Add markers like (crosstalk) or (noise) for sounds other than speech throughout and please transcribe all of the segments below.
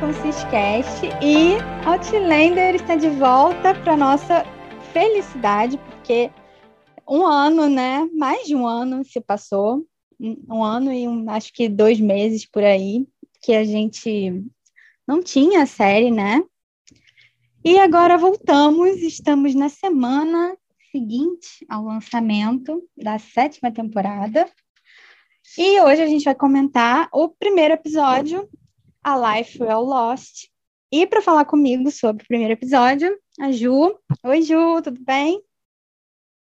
com o Ciscast e Outlander está de volta para nossa felicidade, porque um ano, né? Mais de um ano se passou, um ano e um, acho que dois meses por aí, que a gente não tinha a série, né? E agora voltamos, estamos na semana seguinte ao lançamento da sétima temporada. E hoje a gente vai comentar o primeiro episódio, A Life Well Lost. E para falar comigo sobre o primeiro episódio, a Ju. Oi, Ju, tudo bem?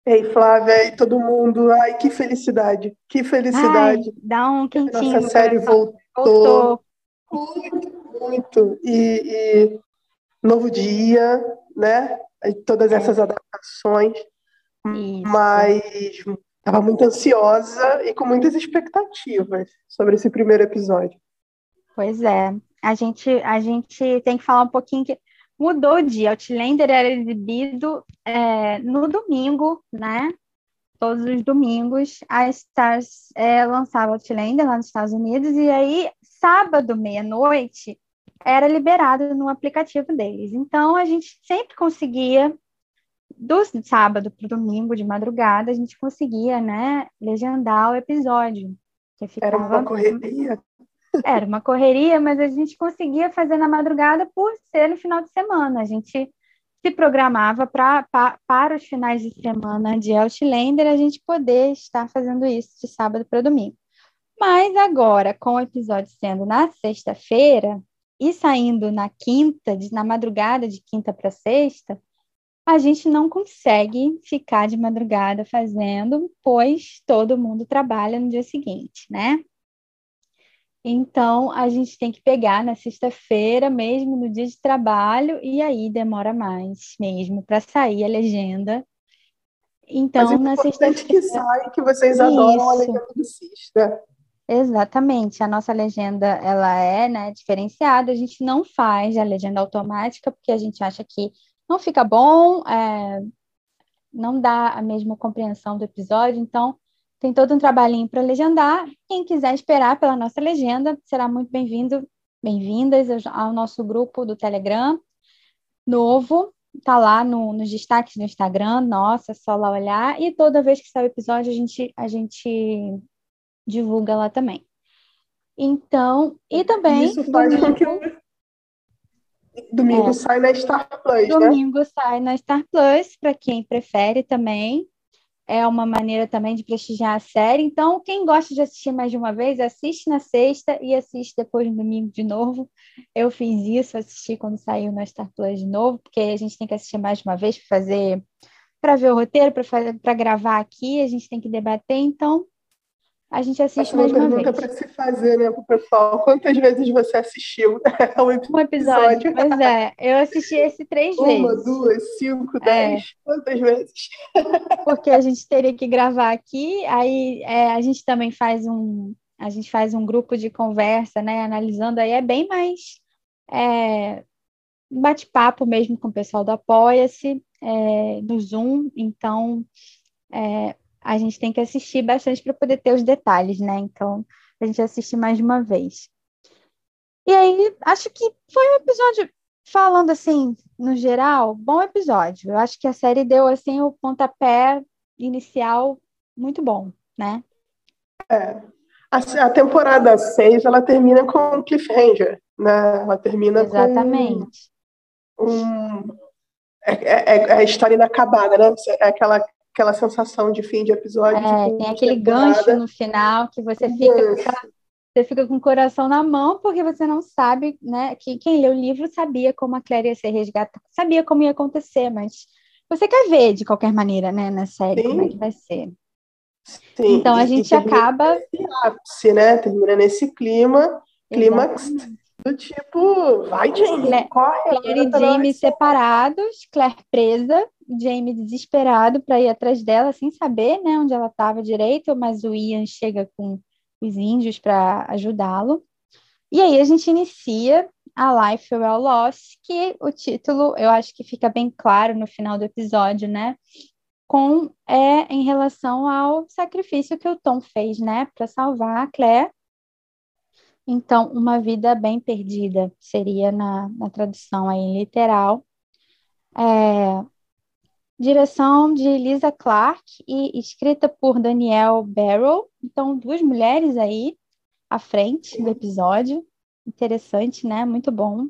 Ei, Flávia, e todo mundo. Ai, que felicidade, que felicidade. Ai, dá um quentinho. Nossa série voltou. voltou. Muito, muito. E, e, novo dia, né? Todas é. essas adaptações. Isso. Mas Estava muito ansiosa e com muitas expectativas sobre esse primeiro episódio. Pois é. A gente, a gente tem que falar um pouquinho que mudou o dia. Outlander era exibido é, no domingo, né? Todos os domingos, a Stars é, lançava Outlander lá nos Estados Unidos, e aí, sábado, meia-noite, era liberado no aplicativo deles. Então, a gente sempre conseguia do sábado para o domingo de madrugada, a gente conseguia, né, legendar o episódio. Que ficava... Era uma correria. Era uma correria, mas a gente conseguia fazer na madrugada por ser no final de semana. A gente se programava pra, pra, para os finais de semana de Outlander, a gente poder estar fazendo isso de sábado para domingo. Mas agora, com o episódio sendo na sexta-feira e saindo na quinta, na madrugada de quinta para sexta, a gente não consegue ficar de madrugada fazendo, pois todo mundo trabalha no dia seguinte, né? Então, a gente tem que pegar na sexta-feira, mesmo no dia de trabalho, e aí demora mais mesmo para sair a legenda. Então, Mas na sexta-feira. que sai, que vocês adoram a legenda do Cista. Exatamente, a nossa legenda ela é né, diferenciada, a gente não faz a legenda automática, porque a gente acha que não fica bom, é, não dá a mesma compreensão do episódio, então tem todo um trabalhinho para legendar. Quem quiser esperar pela nossa legenda, será muito bem-vindo, bem-vindas ao nosso grupo do Telegram novo, tá lá no, nos destaques do Instagram, nossa, é só lá olhar, e toda vez que sai o episódio, a gente, a gente divulga lá também. Então, e também. Isso faz com que Domingo é. sai na Star Plus, né? Domingo né? sai na Star Plus, para quem prefere também. É uma maneira também de prestigiar a série. Então, quem gosta de assistir mais de uma vez, assiste na sexta e assiste depois no domingo de novo. Eu fiz isso, assisti quando saiu na Star Plus de novo, porque a gente tem que assistir mais de uma vez para fazer, para ver o roteiro, para gravar aqui, a gente tem que debater. Então, a gente assiste mais uma, pergunta para se fazer, né, para o pessoal. Quantas vezes você assistiu (laughs) um episódio? Um episódio, pois é. Eu assisti esse três uma, vezes. Uma, duas, cinco, é. dez, quantas vezes? (laughs) Porque a gente teria que gravar aqui, aí é, a gente também faz um, a gente faz um grupo de conversa, né, analisando, aí é bem mais é, bate-papo mesmo com o pessoal do Apoia-se, é, no Zoom, então é, a gente tem que assistir bastante para poder ter os detalhes, né? Então, a gente assiste mais de uma vez. E aí, acho que foi um episódio, falando assim, no geral, bom episódio. Eu acho que a série deu, assim, o pontapé inicial muito bom, né? É. A, a temporada 6, ela termina com cliffhanger, né? Ela termina Exatamente. com um... É, é, é, a história inacabada, né? É aquela aquela sensação de fim de episódio. É, de tem aquele gancho no final que você fica, você fica com o coração na mão porque você não sabe, né? Que quem lê o livro sabia como a Claire ia ser resgatada, sabia como ia acontecer, mas você quer ver de qualquer maneira, né, na série, Sim. como é que vai ser. Sim, então a gente acaba. Ápice, né? Termina nesse clima, clímax do tipo, vai, Jamie, Claire, corre. Claire e Jamie separados, Claire presa, Jamie desesperado para ir atrás dela, sem saber né, onde ela estava direito, mas o Ian chega com os índios para ajudá-lo. E aí a gente inicia a Life Well Lost, que o título eu acho que fica bem claro no final do episódio, né? Com é em relação ao sacrifício que o Tom fez, né, para salvar a Claire. Então, Uma Vida Bem Perdida seria na, na tradução aí literal. É, direção de Lisa Clark e escrita por Danielle Barrow. Então, duas mulheres aí à frente do episódio. Interessante, né? Muito bom.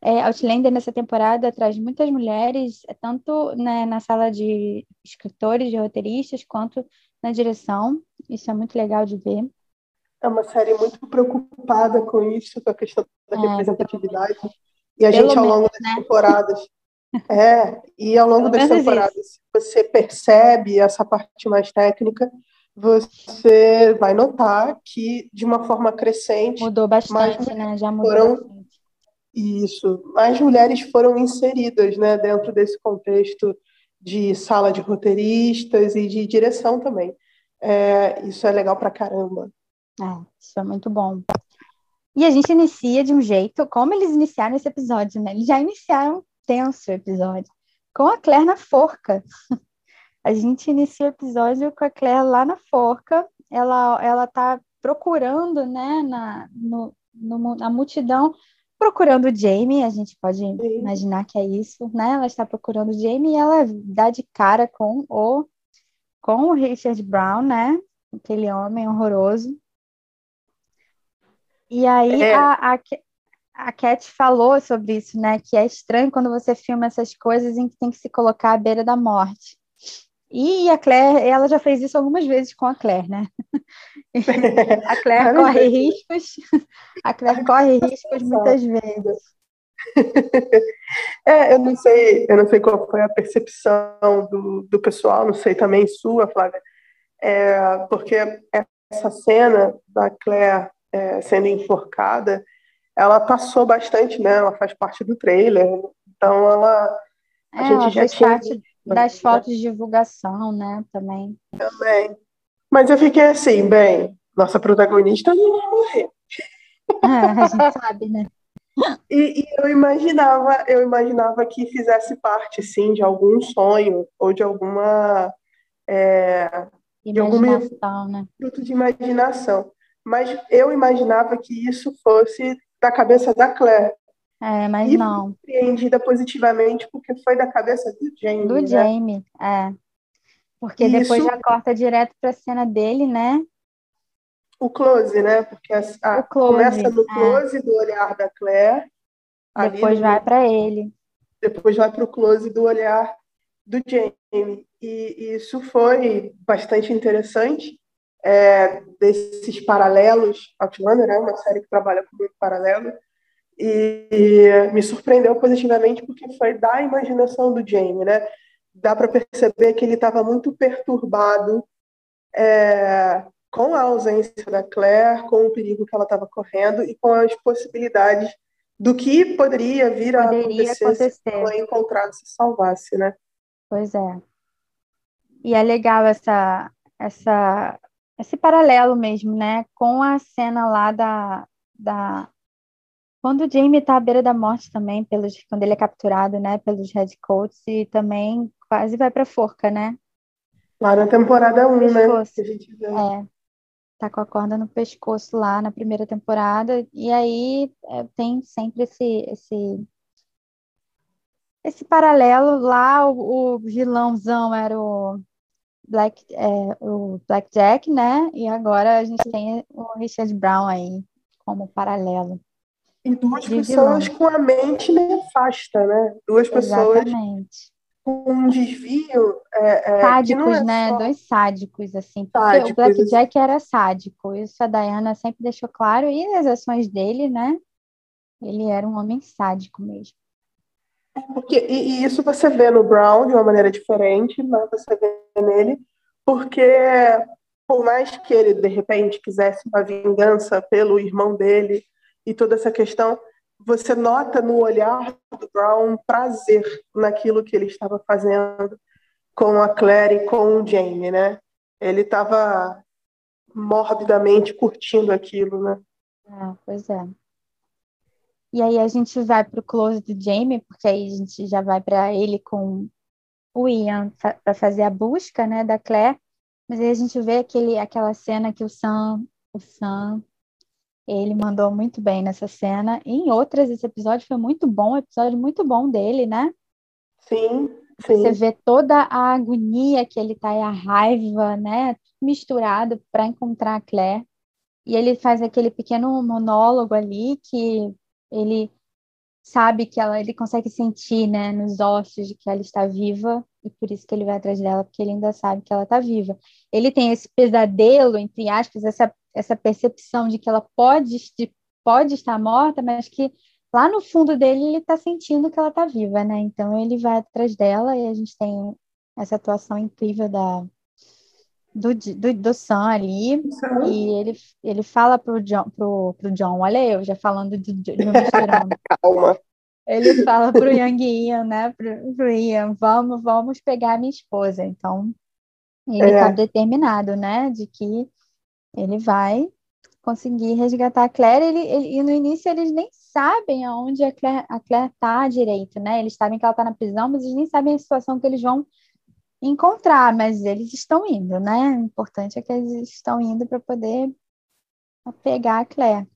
É, Outlander nessa temporada traz muitas mulheres, tanto né, na sala de escritores, de roteiristas, quanto na direção. Isso é muito legal de ver. É uma série muito preocupada com isso, com a questão da é, representatividade. E a gente, ao longo menos, das né? temporadas. É, e ao longo das temporadas, se você percebe essa parte mais técnica, você vai notar que, de uma forma crescente. Mudou bastante, né? Já mudou. Foram, bastante. Isso. Mais mulheres foram inseridas né, dentro desse contexto de sala de roteiristas e de direção também. É, isso é legal pra caramba. É, isso é muito bom. E a gente inicia de um jeito, como eles iniciaram esse episódio, né? Eles já iniciaram tenso o episódio, com a Claire na forca. A gente inicia o episódio com a Claire lá na forca, ela, ela tá procurando, né, na, no, no, na multidão, procurando o Jamie, a gente pode Sim. imaginar que é isso, né? Ela está procurando o Jamie e ela dá de cara com o, com o Richard Brown, né? Aquele homem horroroso. E aí é. a, a, a Cat falou sobre isso, né? Que é estranho quando você filma essas coisas em que tem que se colocar à beira da morte. E a Claire, ela já fez isso algumas vezes com a Claire, né? (laughs) a Claire corre riscos, a Claire corre riscos muitas vezes. É, eu não sei, eu não sei qual foi a percepção do, do pessoal, não sei também sua, Flávia, é, porque essa cena da Claire é, sendo enforcada, ela passou bastante, né? Ela faz parte do trailer, então ela a é, gente já tinha parte das fotos de divulgação, né? Também. Também. Mas eu fiquei assim, bem, nossa protagonista não vai morrer. (laughs) É, a gente sabe, né? E, e, eu imaginava, eu imaginava que fizesse parte, sim, de algum sonho ou de alguma é, imaginação, né? fruto de imaginação. Mas eu imaginava que isso fosse da cabeça da Claire. É, mas e não. Surpreendida positivamente porque foi da cabeça do Jamie. Do né? Jamie, é. Porque Isso... depois já corta direto para a cena dele, né? O close, né? Porque a, a close, começa no é. close é. do olhar da Claire. Depois vai para ele. Depois vai para o close do olhar do Jamie. E, isso foi bastante interessante. É, desses paralelos. Outlander é uma série que trabalha com muito paralelo e me surpreendeu positivamente porque foi da imaginação do Jamie, né? Dá para perceber que ele estava muito perturbado é, com a ausência da Claire, com o perigo que ela estava correndo e com as possibilidades do que poderia vir a poderia acontecer, acontecer, se ela encontrasse e salvasse, né? Pois é. E é legal essa, essa, esse paralelo mesmo, né? Com a cena lá da, da quando o Jamie está à beira da morte também, pelos, quando ele é capturado, né, pelos Redcoats, e também quase vai para a forca, né? Lá na temporada 1, né? Que a gente vê. É, tá com a corda no pescoço lá na primeira temporada, e aí é, tem sempre esse, esse, esse paralelo lá, o, o vilãozão era o Black, é, o Black Jack, né? E agora a gente tem o Richard Brown aí como paralelo. E duas pessoas com a mente nefasta, né? Duas pessoas Exatamente. com um desvio. É, é, sádicos, é né? Só... Dois sádicos, assim. Porque sádicos, o Blackjack era sádico. Isso a Diana sempre deixou claro. E as ações dele, né? Ele era um homem sádico mesmo. Porque, e, e isso você vê no Brown de uma maneira diferente, mas você vê nele, porque por mais que ele, de repente, quisesse uma vingança pelo irmão dele, e toda essa questão, você nota no olhar do Brown um prazer naquilo que ele estava fazendo com a Claire e com o Jamie, né? Ele estava morbidamente curtindo aquilo, né? Ah, pois é. E aí a gente vai para o close do Jamie, porque aí a gente já vai para ele com o Ian para fazer a busca, né, da Claire. Mas aí a gente vê aquele, aquela cena que o Sam, o Sam Ele mandou muito bem nessa cena. E em outras, esse episódio foi muito bom, episódio muito bom dele, né? Sim, sim. Você vê toda a agonia que ele tá e a raiva, né? Misturado para encontrar a Claire. E ele faz aquele pequeno monólogo ali que ele sabe que ela, ele consegue sentir, né, nos ossos de que ela está viva e por isso que ele vai atrás dela, porque ele ainda sabe que ela está viva. Ele tem esse pesadelo, entre aspas, essa, essa percepção de que ela pode, de, pode estar morta, mas que lá no fundo dele ele está sentindo que ela está viva, né? Então ele vai atrás dela e a gente tem essa atuação incrível da do, do, do Sam ali e ele, ele fala pro John, pro, pro John, olha eu já falando de, de, de Calma. Ele fala pro Young Ian, né, pro, pro Ian, vamos, vamos pegar minha esposa. Então, ele está é. determinado, né, de que ele vai conseguir resgatar a Claire. Ele, ele, e no início eles nem sabem aonde a Claire, a Claire tá direito, né? Eles sabem que ela está na prisão, mas eles nem sabem a situação que eles vão encontrar, mas eles estão indo, né? O importante é que eles estão indo para poder pegar a Claire.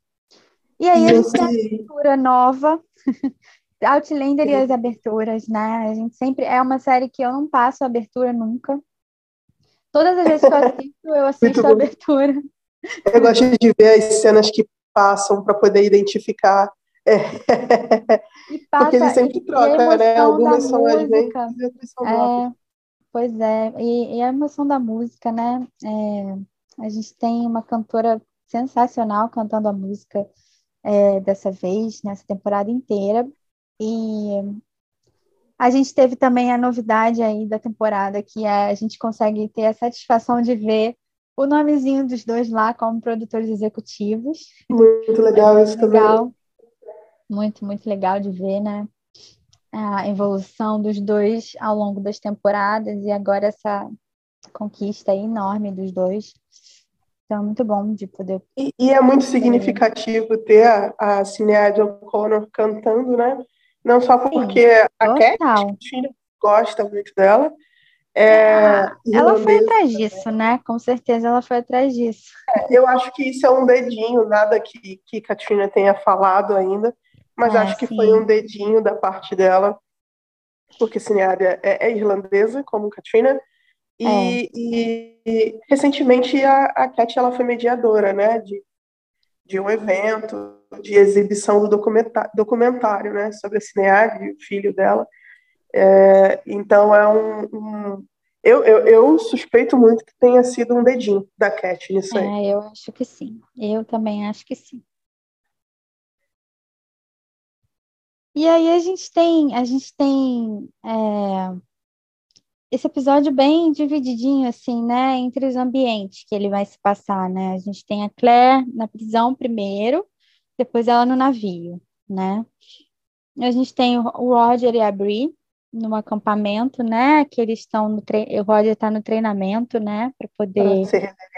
E aí a gente tem a abertura nova, (laughs) Outlander e as aberturas, né? A gente sempre é uma série que eu não passo a abertura nunca. Todas as vezes que eu assisto, eu (laughs) assisto a abertura. Eu gosto de ver as cenas que passam para poder identificar. É. (laughs) Passa, Porque eles sempre trocam, né? Algumas são as mesmas e outras são é, Pois é, e, e, a emoção da música, né? É, a gente tem uma cantora sensacional cantando a música é, dessa vez, nessa temporada inteira. E a gente teve também a novidade aí da temporada, que é a gente consegue ter a satisfação de ver o nomezinho dos dois lá como produtores executivos. Muito legal isso legal. também. Muito, muito legal de ver, né? A evolução dos dois ao longo das temporadas e agora essa conquista enorme dos dois. Então, é muito bom de poder. E, e é muito significativo ter a, a Cinead O'Connor cantando, né? Não só porque Sim, a Cat gosta muito dela. É, ah, ela foi atrás disso, né? Com certeza ela foi atrás disso. É, eu acho que isso é um dedinho, nada que, que Katrina tenha falado ainda, mas ah, acho que sim. foi um dedinho da parte dela, porque Cineária é, é irlandesa, como Katrina, e, é. e, recentemente a, a Cat ela foi mediadora, né, de, de um evento de exibição do documentário, documentário né, sobre a Cineária e o filho dela. É, então é um, um eu, eu, eu, suspeito muito que tenha sido um dedinho da Cat nisso aí. É, eu acho que sim. Eu também acho que sim. E aí a gente tem, a gente tem é, esse episódio bem divididinho, assim, né, entre os ambientes que ele vai se passar, né? A gente tem a Claire na prisão primeiro, depois ela no navio, né? A gente tem o Roger e a Brie no acampamento, né? Que eles estão no tre... o Roger está no treinamento, né? Para poder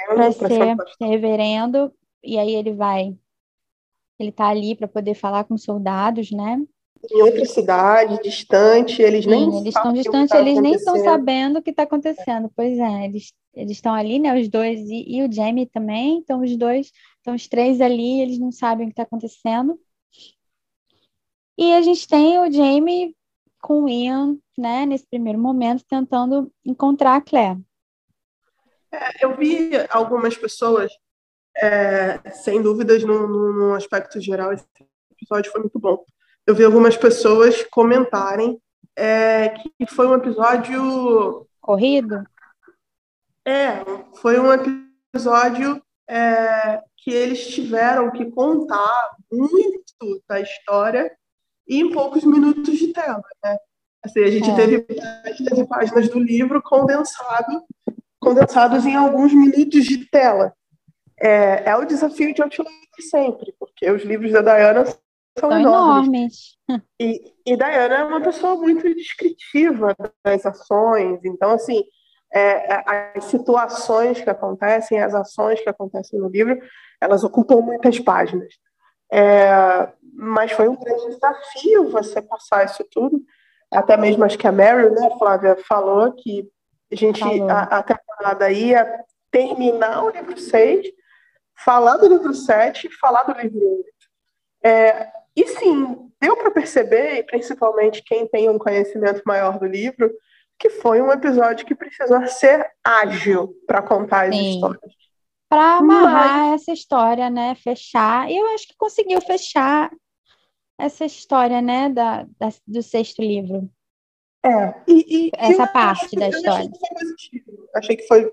para ser, ser reverendo e aí ele vai ele está ali para poder falar com os soldados, né? Em outra cidade, distante, eles nem Sim, eles estão distantes, tá eles nem estão sabendo o que está acontecendo. Pois é, eles eles estão ali, né, os dois e, e o Jamie também, então os dois, estão os três ali, eles não sabem o que está acontecendo. E a gente tem o Jamie com o Ian, né, nesse primeiro momento, tentando encontrar a Claire. É, eu vi algumas pessoas, é, sem dúvidas, no aspecto geral, esse episódio foi muito bom eu vi algumas pessoas comentarem é, que foi um episódio. Corrido? É, foi um episódio é, que eles tiveram que contar muito da história em poucos minutos de tela. Né? Assim, a gente é. teve, teve páginas do livro condensado, condensados em alguns minutos de tela. É, é o desafio de Outlander sempre, porque os livros da Diana são, são enormes. enormes. E, e Diana é uma pessoa muito descritiva das ações, então, assim, é, é, as situações que acontecem, as ações que acontecem no livro, elas ocupam muitas páginas. É, mas foi um grande desafio você passar isso tudo. Até mesmo acho que a Mary, né, Flávia, falou que a gente, a, a temporada ia terminar o livro 6 falar do livro 7 e falar do livro 8. É, e sim, deu para perceber, principalmente quem tem um conhecimento maior do livro, que foi um episódio que precisou ser ágil para contar as sim. histórias. Para amarrar Mas... essa história, né? Fechar. E eu acho que conseguiu fechar essa história, né? Da, da do sexto livro. É, e, e essa parte da história. Achei que foi positivo. Achei que foi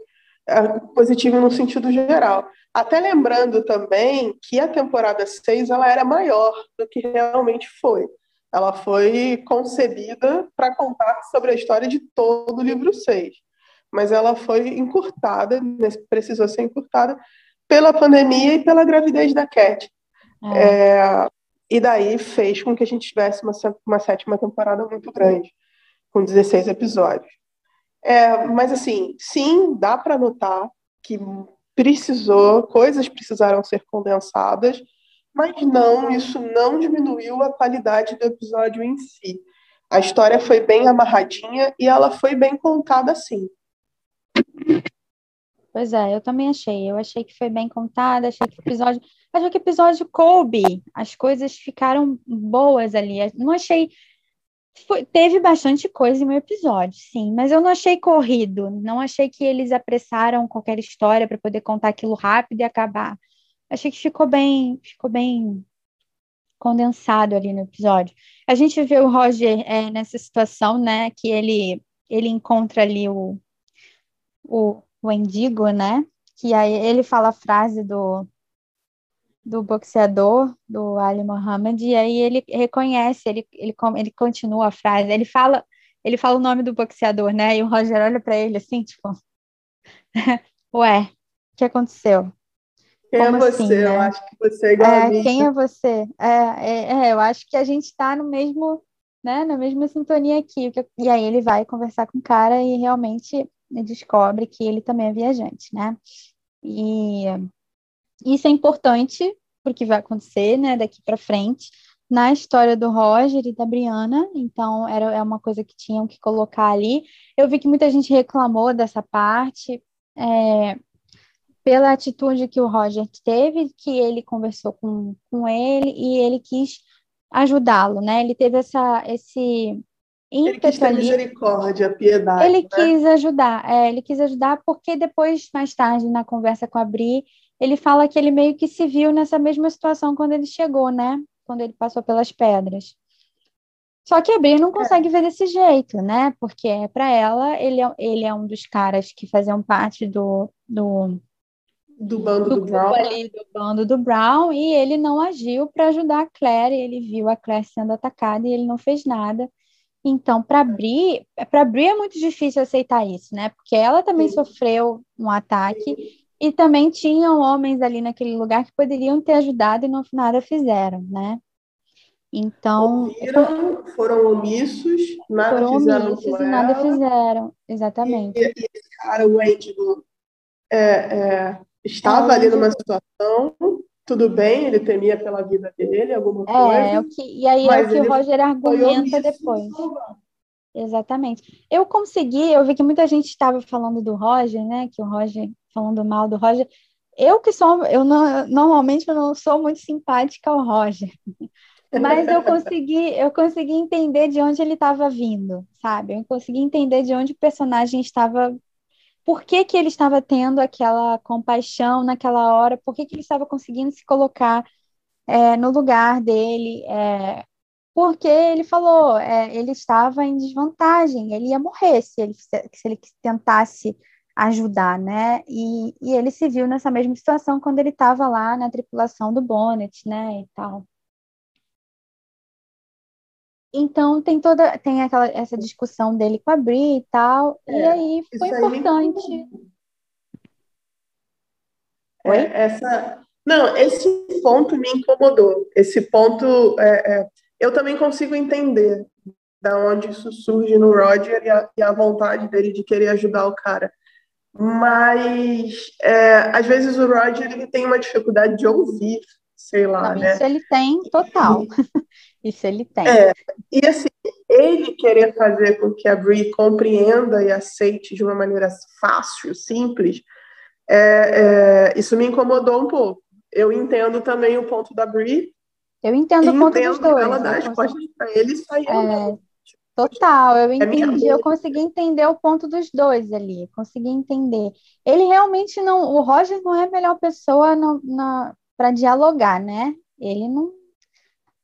positivo no sentido geral. Até lembrando também que a temporada 6 ela era maior do que realmente foi. Ela foi concebida para contar sobre a história de todo o livro 6. Mas ela foi encurtada, precisou ser encurtada pela pandemia e pela gravidez da Cat. É. É, e daí fez com que a gente tivesse uma, uma sétima temporada muito grande, com 16 episódios. É, mas assim, sim, dá para notar que precisou, coisas precisaram ser condensadas, mas não, isso não diminuiu a qualidade do episódio em si. A história foi bem amarradinha e ela foi bem contada sim. Pois é, eu também achei. Eu achei que foi bem contada, achei que o episódio. Achei que o episódio coube. As coisas ficaram boas ali. Não achei foi, teve bastante coisa no episódio, sim, mas eu não achei corrido, não achei que eles apressaram qualquer história para poder contar aquilo rápido e acabar. Achei que ficou bem, ficou bem condensado ali no episódio. A gente vê o Roger é, nessa situação, né, que ele ele encontra ali o, o, o Endigo, né, que aí ele fala a frase do do boxeador, do Ali Mohammed, e aí ele reconhece, ele, ele, ele continua a frase, ele fala, ele fala o nome do boxeador, né? E o Roger olha para ele assim, tipo, (laughs) ué, o que aconteceu? Quem é Como é você? Assim, né? Eu acho que você é igual é, Quem é você? É, é, é, eu acho que a gente está no mesmo, né, na mesma sintonia aqui. E aí ele vai conversar com o cara e realmente descobre que ele também é viajante, né? E isso é importante porque vai acontecer, né, daqui para frente, na história do Roger e da Brianna, então era é uma coisa que tinham que colocar ali. Eu vi que muita gente reclamou dessa parte, é, pela atitude que o Roger teve, que ele conversou com, com ele e ele quis ajudá-lo, né? Ele teve essa, esse ele quis ter misericórdia, piedade. Ele né? quis ajudar, é, ele quis ajudar porque depois, mais tarde, na conversa com a Bri, ele fala que ele meio que se viu nessa mesma situação quando ele chegou, né? Quando ele passou pelas pedras. Só que a Bri não consegue é. ver desse jeito, né? Porque para ela, ele é, ele é um dos caras que faziam parte do, do, do bando do, do Brown. Ali, do bando do Brown, e ele não agiu para ajudar a Claire. Ele viu a Claire sendo atacada e ele não fez nada. Então, para Bri, para Bri é muito difícil aceitar isso, né? Porque ela também Sim. sofreu um ataque e também tinham homens ali naquele lugar que poderiam ter ajudado e não nada fizeram, né? Então. Ouviram, foram omissos, nada foram fizeram. Omissos e nada fizeram, exatamente. E, e esse cara, o Endigo, é, é, estava é, ali numa situação, tudo bem, ele temia pela vida dele, alguma é, coisa. É, o que, e aí é o que o Roger argumenta depois. Exatamente. Eu consegui, eu vi que muita gente estava falando do Roger, né? Que o Roger, falando mal do Roger. Eu que sou, eu não, normalmente eu não sou muito simpática ao Roger, (laughs) mas eu consegui, eu consegui entender de onde ele estava vindo, sabe? Eu consegui entender de onde o personagem estava, por que, que ele estava tendo aquela compaixão naquela hora, por que, que ele estava conseguindo se colocar é, no lugar dele, é, porque ele falou, é, ele estava em desvantagem, ele ia morrer se ele, se ele tentasse ajudar, né? E, e ele se viu nessa mesma situação quando ele estava lá na tripulação do Bonnet, né? E tal. Então tem toda tem aquela essa discussão dele com a Bri e tal, é, e aí foi importante. Aí... É, essa não, esse ponto me incomodou. Esse ponto é, é eu também consigo entender da onde isso surge no Roger e a, e a, vontade dele de querer ajudar o cara. Mas é, às vezes o Roger ele tem uma dificuldade de ouvir, sei lá, Não, né? Isso ele tem total. (laughs) isso ele tem. É, e assim, ele querer fazer com que a Brie compreenda e aceite de uma maneira fácil, simples, é, é, isso me incomodou um pouco. Eu entendo também o ponto da Brie. Eu entendo o ponto dos dois. Ela dá as costas para ele e sai é, Total, eu é entendi, eu consegui entender o ponto dos dois ali, consegui entender. Ele realmente não, o Roger não é a melhor pessoa para dialogar, né? Ele não,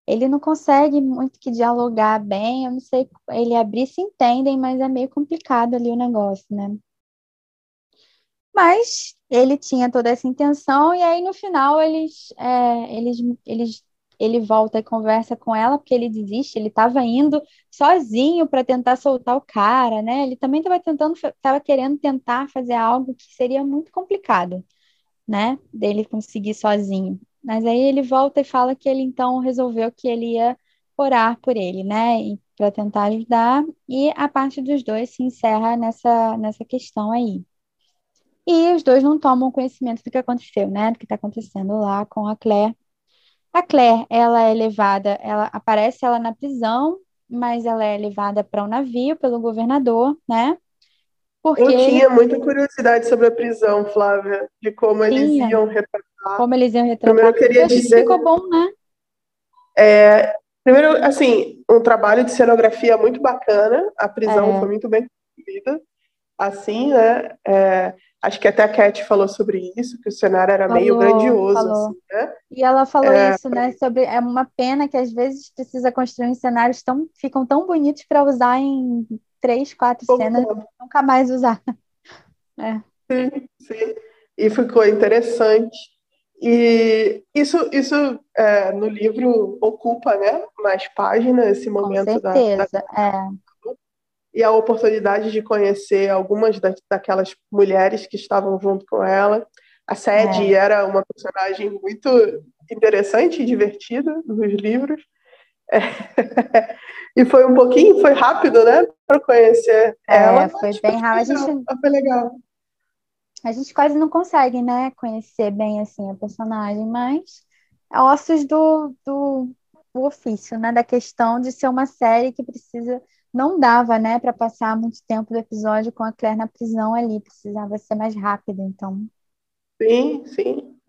ele não consegue muito que dialogar bem, eu não sei, ele a Bri se entendem, mas é meio complicado ali o negócio, né? Mas ele tinha toda essa intenção, e aí no final eles, é, eles, eles ele volta e conversa com ela, porque ele desiste, ele estava indo sozinho para tentar soltar o cara, né? Ele também estava tentando, estava querendo tentar fazer algo que seria muito complicado, né? Dele conseguir sozinho. Mas aí ele volta e fala que ele então resolveu que ele ia orar por ele, né? Para tentar ajudar, e a parte dos dois se encerra nessa, nessa questão aí. E os dois não tomam conhecimento do que aconteceu, né? Do que está acontecendo lá com a Claire a Claire, ela é levada, ela aparece ela na prisão, mas ela é levada para um navio pelo governador, né? Porque eu tinha muita curiosidade sobre a prisão, Flávia, de como eles iam retratar. Como eles iam retratar. Primeiro eu queria dizer. Ficou bom, né? É, primeiro, assim, um trabalho de cenografia muito bacana. A prisão é. foi muito bem construída. Assim, né? É, Acho que até a Cat falou sobre isso, que o cenário era falou, meio grandioso. Assim, né? E ela falou é... isso, né? Sobre é uma pena que às vezes precisa construir cenários tão ficam tão bonitos para usar em três, quatro cenas, nunca mais usar. (laughs) É. Sim, sim. E ficou interessante. E isso, isso é, no livro ocupa, né, mais páginas esse momento Com certeza, da, da... É e a oportunidade de conhecer algumas da, daquelas mulheres que estavam junto com ela. A Sadie é. era uma personagem muito interessante e divertida nos livros. É. (laughs) e foi um pouquinho, foi rápido, né, para conhecer é, ela. Foi bem rápido. A gente, foi legal. A gente quase não consegue, né, conhecer bem assim a personagem, mas é ossos do, do, do ofício, né, da questão de ser uma série que precisa não dava, né, para passar muito tempo do episódio com a Claire na prisão ali, precisava ser mais rápido, então. Sim, sim.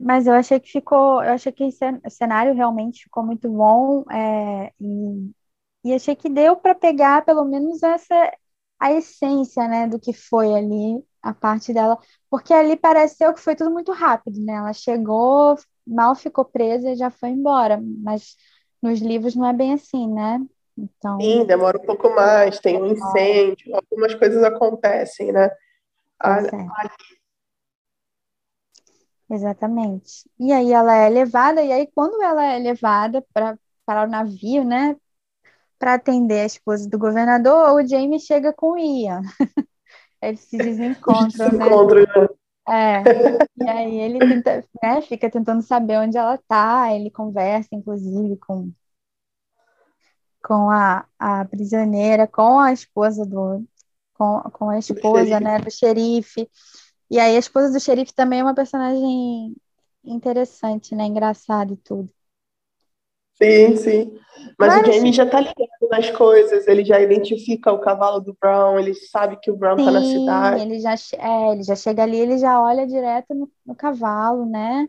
Mas eu achei que ficou, eu achei que o cenário realmente ficou muito bom é, e, e achei que deu para pegar pelo menos essa a essência, né, do que foi ali a parte dela, porque ali pareceu que foi tudo muito rápido, né? Ela chegou, mal ficou presa e já foi embora, mas nos livros não é bem assim, né? Então, Sim, demora um pouco mais, tem um incêndio, algumas coisas acontecem, né? É. Exatamente. E aí ela é levada, e aí quando ela é levada para para o navio, né, para atender a esposa do governador, o Jamie chega com o Ian. (laughs) Eles se desencontram, se né? Encontram, né? É, e aí ele tenta, né, fica tentando saber onde ela tá, ele conversa, inclusive, com com a, a prisioneira, com a esposa do com, com a esposa, né, do xerife. E aí a esposa do xerife também é uma personagem interessante, né, engraçada e tudo. Sim, sim. Mas Mas, o Jamie já tá ligado nas coisas, ele já identifica o cavalo do Brown, ele sabe que o Brown sim, tá na cidade. Ele já, é, ele já chega ali, ele já olha direto no, no cavalo, né?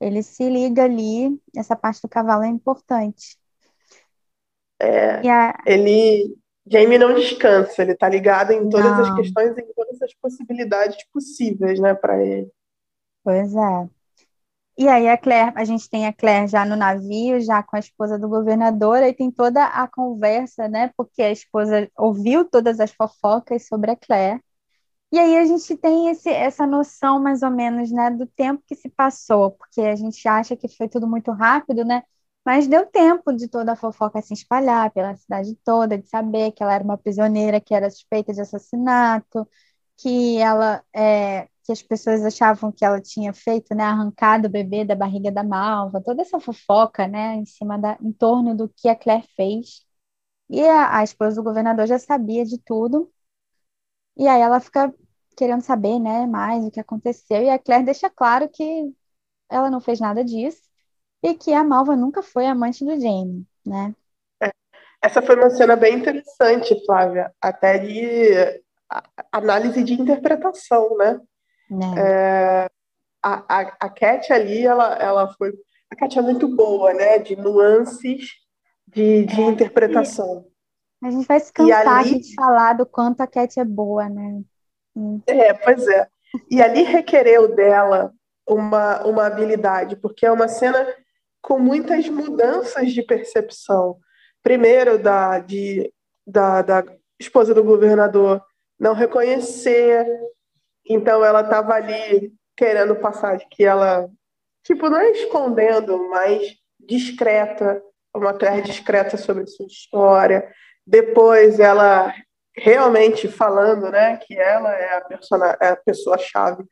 Ele se liga ali, essa parte do cavalo é importante. É, a... Ele. Jamie não descansa, ele tá ligado em todas não. as questões, em todas as possibilidades possíveis, né, para ele. Pois é. E aí a Claire, a gente tem a Claire já no navio, já com a esposa do governador, e tem toda a conversa, né? Porque a esposa ouviu todas as fofocas sobre a Claire. E aí a gente tem esse, essa noção mais ou menos, né, do tempo que se passou, porque a gente acha que foi tudo muito rápido, né? Mas deu tempo de toda a fofoca se espalhar pela cidade toda, de saber que ela era uma prisioneira que era suspeita de assassinato, que ela é, que as pessoas achavam que ela tinha feito, né, arrancado o bebê da barriga da Malva, toda essa fofoca, né, em cima da, em torno do que a Claire fez. E a, a esposa do governador já sabia de tudo. E aí ela fica querendo saber, né, mais o que aconteceu. E a Claire deixa claro que ela não fez nada disso e que a Malva nunca foi amante do Jamie, né? É. Essa foi uma cena bem interessante, Flávia, até de análise de interpretação, né? É. É, a, a, a Cat ali, ela, ela foi. A Cat é muito boa, né? De nuances de, de é. interpretação. A gente vai se cansar ali... de falar do quanto a Cat é boa, né? Hum. É, pois é. E ali requereu dela uma, uma habilidade, porque é uma cena com muitas mudanças de percepção. Primeiro, da, de, da, da esposa do governador não reconhecer, então ela estava ali querendo passar de que ela, tipo, não é escondendo, mas discreta, uma terra discreta sobre sua história. Depois ela realmente falando, né, que ela é a, persona, é a pessoa-chave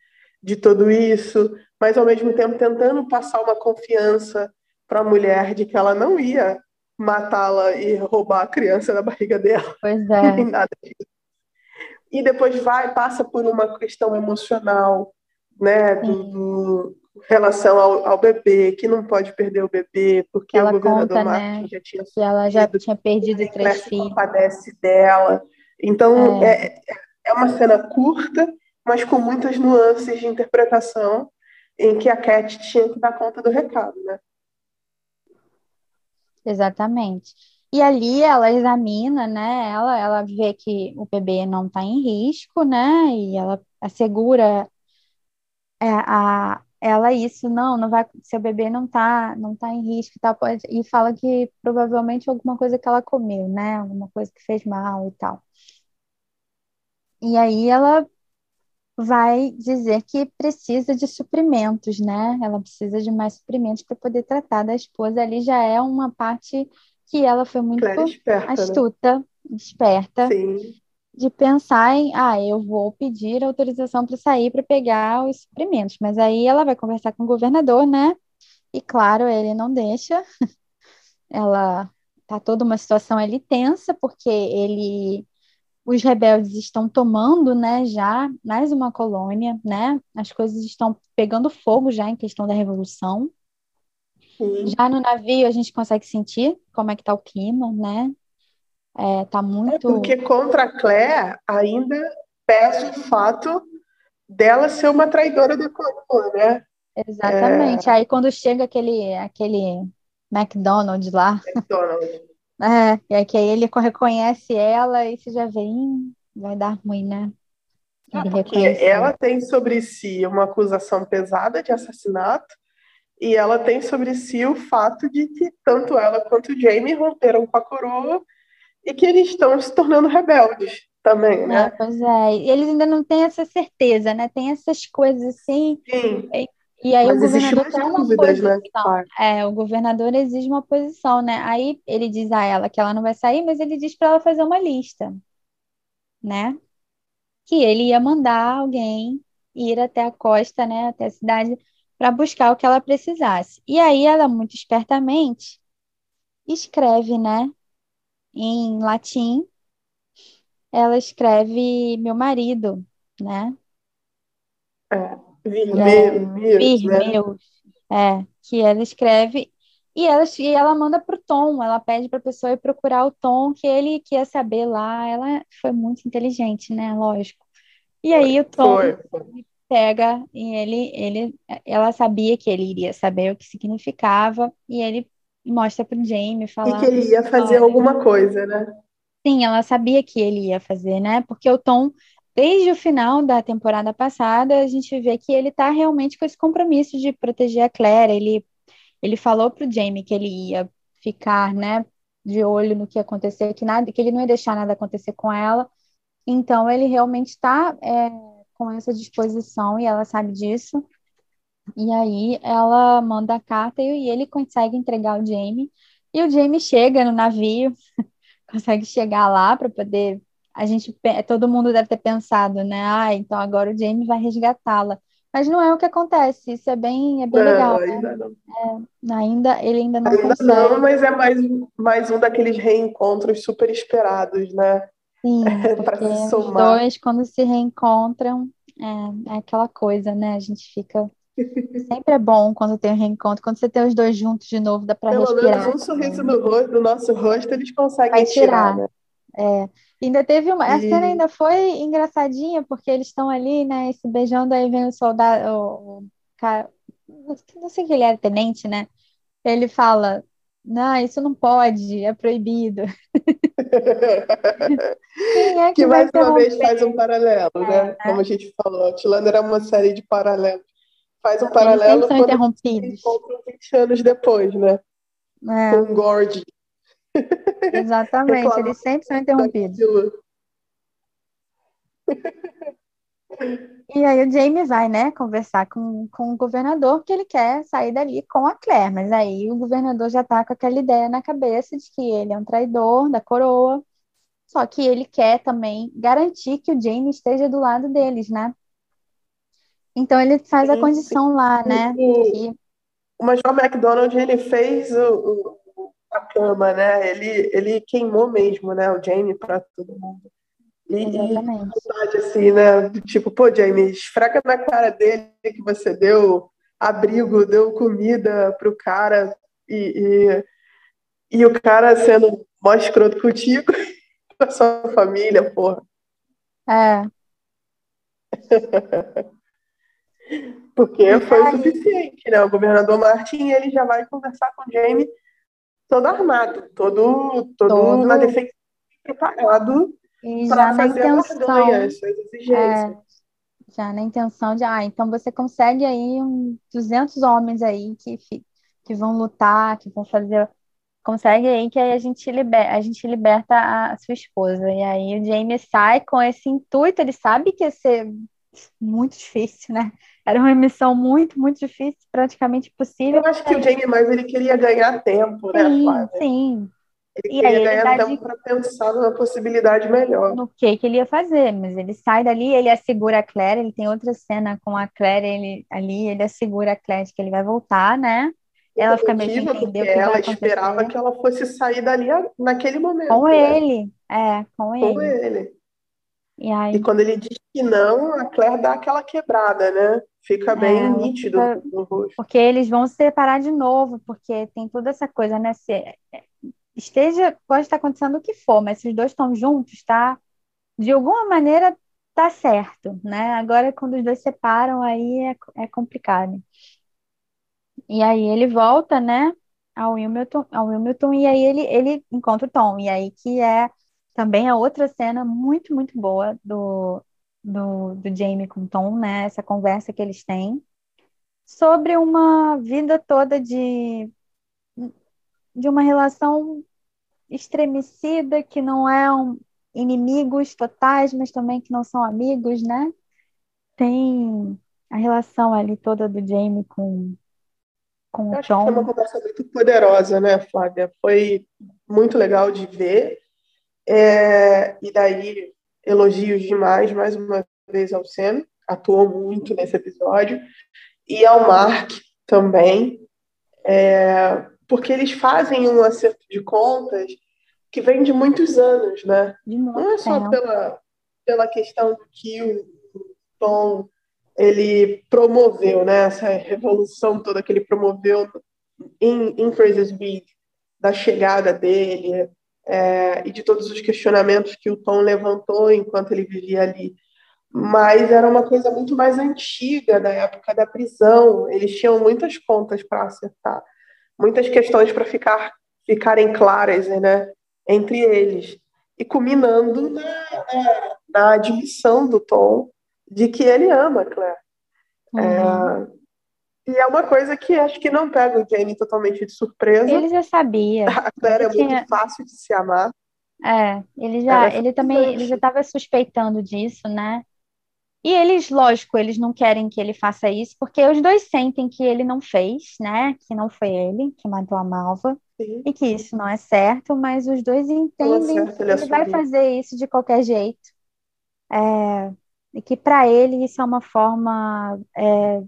de tudo isso, mas ao mesmo tempo tentando passar uma confiança para a mulher de que ela não ia matá-la e roubar a criança da barriga dela. Pois é. (laughs) Nada disso. E depois vai, passa por uma questão emocional, né, do, relação ao, ao, bebê, que não pode perder o bebê, porque ela o governador conta, Martin né, já tinha que ela já tinha perdido três filhos. padece dela. Então, é. é. É, uma cena curta, mas com muitas nuances de interpretação, em que a Cat tinha que dar conta do recado, né? Exatamente. E ali ela examina, né? Ela, ela vê que o bebê não está em risco, né? E ela assegura é, a, ela isso, não, não vai, seu bebê não está não tá em risco e tal, pode, e fala que provavelmente alguma coisa que ela comeu, né? Alguma coisa que fez mal e tal. E aí ela vai dizer que precisa de suprimentos, né? Ela precisa de mais suprimentos para poder tratar da esposa. Ali já é uma parte que ela foi muito esperta, né? astuta, né? esperta, Sim. de pensar em, ah, eu vou pedir autorização para sair para pegar os suprimentos. Mas aí ela vai conversar com o governador, né? E claro, ele não deixa. (laughs) ela tá toda uma situação ali tensa, porque ele os rebeldes estão tomando, né, já mais uma colônia, né? As coisas estão pegando fogo já em questão da revolução. Sim. Já no navio a gente consegue sentir como é que tá o clima, né? É, tá muito. É porque contra a Claire ainda pesa o fato dela ser uma traidora da coroa, né? Exatamente. É... Aí quando chega aquele aquele McDonald's lá. McDonald's. É, e aí que aí ele reconhece ela e você já vê, vai dar ruim, né? Ah, porque ela tem sobre si uma acusação pesada de assassinato e ela tem sobre si o fato de que tanto ela quanto o Jamie romperam com a coroa e que eles estão se tornando rebeldes também, né? É, pois é, e eles ainda não têm essa certeza, né? Tem essas coisas assim. Sim. E aí Mas o governador tem uma dúvidas, né? posição. Né? É, o governador exige uma posição, né? Aí ele diz a ela que ela não vai sair, mas ele diz para ela fazer uma lista, né? Que ele ia mandar alguém ir até a costa, né? Até a cidade para buscar o que ela precisasse. E aí ela muito espertamente escreve, né? Em latim, ela escreve meu marido, né? É. Virmeus, né? é, que ela escreve e ela, e ela manda pro Tom, ela pede para a pessoa ir procurar o Tom que ele quer saber lá. Ela foi muito inteligente, né? Lógico. E aí o Tom foi, foi. pega e ele, ele, ela sabia que ele iria saber o que significava e ele mostra pro Jamie falar. E que ele ia fazer alguma coisa, né? Sim, ela sabia que ele ia fazer, né? Porque o Tom desde o final da temporada passada, a gente vê que ele está realmente com esse compromisso de proteger a Claire. Ele, ele falou para o Jamie que ele ia ficar, né, de olho no que ia acontecer, que nada, que ele não ia deixar nada acontecer com ela. Então ele realmente está é, com essa disposição e ela sabe disso. E aí ela manda a carta e, ele consegue entregar o Jamie. E o Jamie chega no navio, (laughs) consegue chegar lá para poder a gente, todo mundo deve ter pensado, né? Ah, então agora o Jamie vai resgatá-la. Mas não é o que acontece, isso é bem, é bem não, legal. Né? Ainda né? não. É, ainda, ele ainda não ainda consegue. não, mas é mais, mais um daqueles reencontros super esperados, né? Sim, (laughs) para se somar. Os dois, quando se reencontram, é, é aquela coisa, né? A gente fica Sempre é bom quando tem um reencontro. Quando você tem os dois juntos de novo, dá para respirar. Pelo menos um sorriso no, rosto, do nosso rosto eles conseguem tirar, tirar né? É, Ainda teve uma. A cena ainda foi engraçadinha, porque eles estão ali, né? Se beijando, aí vem o soldado, o, o cara, não sei que ele era tenente, né? Ele fala: Não, isso não pode, é proibido. (laughs) Quem é que, que mais uma vez faz um paralelo, é, né? né? Como a gente falou, Outlander é uma série de paralelos. Faz um paralelo Eles são interrompidos. 20 anos depois, né? É. Com Gord. Exatamente, eles sempre são interrompidos. E aí o Jamie vai, né, conversar com, com o governador que ele quer sair dali com a Claire, mas aí o governador já tá com aquela ideia na cabeça de que ele é um traidor da coroa, só que ele quer também garantir que o Jamie esteja do lado deles, né? Então ele faz a condição lá, né? Que... O Major McDonald, ele fez o, a cama, né? Ele, ele queimou mesmo, né, o Jamie para todo mundo. E, Exatamente. E assim, né? Tipo, pô, Jamie, esfrega na cara dele que você deu abrigo, deu comida pro cara e, e, e o cara sendo mó escroto contigo (laughs) com a sua família, porra. É. (laughs) Porque foi o suficiente, né? O governador Martin, ele já vai conversar com o Jamie todo armado, todo, todo, todo... na defesa preparado já na intenção, é, já na intenção de, ah, então você consegue aí um 200 homens aí que, que vão lutar, que vão fazer, consegue aí que aí a gente, liber, a gente liberta a sua esposa. E aí o Jamie sai com esse intuito, ele sabe que ser muito difícil, né? Era uma missão muito, muito difícil, praticamente impossível. Eu acho que o Jamie mais ele queria ganhar tempo, né, Flávia? Sim, ele e aí ele dá tempo de... para pensar numa possibilidade melhor. No que, que ele ia fazer, mas ele sai dali, ele assegura a Claire, ele tem outra cena com a Claire ele, ali, ele assegura a Claire que ele vai voltar, né? Ela fica meio que que ela esperava que ela fosse sair dali naquele momento. Com né? ele, é, com ele. Com ele. E, aí... e quando ele diz que não, a Claire dá aquela quebrada, né? Fica é, bem é, nítido fica... no rosto. Porque eles vão se separar de novo, porque tem toda essa coisa, né? Se esteja, pode estar acontecendo o que for, mas se os dois estão juntos, tá? De alguma maneira tá certo, né? Agora, quando os dois separam, aí é, é complicado. E aí ele volta, né, ao Wilmington, ao Wilmington e aí ele, ele encontra o Tom. E aí que é também a outra cena muito, muito boa do, do, do Jamie com Tom, né? Essa conversa que eles têm sobre uma vida toda de de uma relação estremecida, que não é um, inimigos totais, mas também que não são amigos, né? Tem a relação ali toda do Jamie com, com o John. Foi uma conversa muito poderosa, né, Flávia? Foi muito legal de ver. É, e daí, elogios demais, mais uma vez, ao Sam, atuou muito nesse episódio, e ao Mark também. É, porque eles fazem um acerto de contas que vem de muitos anos, né? Não é só pela, pela questão que o Tom ele promoveu, né? Essa revolução toda que ele promoveu em, em Fraser's Beat, da chegada dele é, e de todos os questionamentos que o Tom levantou enquanto ele vivia ali. Mas era uma coisa muito mais antiga, da época da prisão. Eles tinham muitas contas para acertar muitas questões para ficar, ficarem claras né, entre eles. E culminando na, na, admissão do Tom de que ele ama Claire. Uhum. É, e é uma coisa que acho que não pega o Jamie totalmente de surpresa. Ele já sabia. (laughs) A Claire ele é tinha... muito fácil de se amar. É, ele já, ele também, ele já estava suspeitando disso, né? E eles, lógico, eles não querem que ele faça isso, porque os dois sentem que ele não fez, né? Que não foi ele que matou a Malva. Sim. E que isso não é certo, mas os dois entendem certo, que ele, ele vai fazer isso de qualquer jeito. É, e que para ele isso é uma forma. É,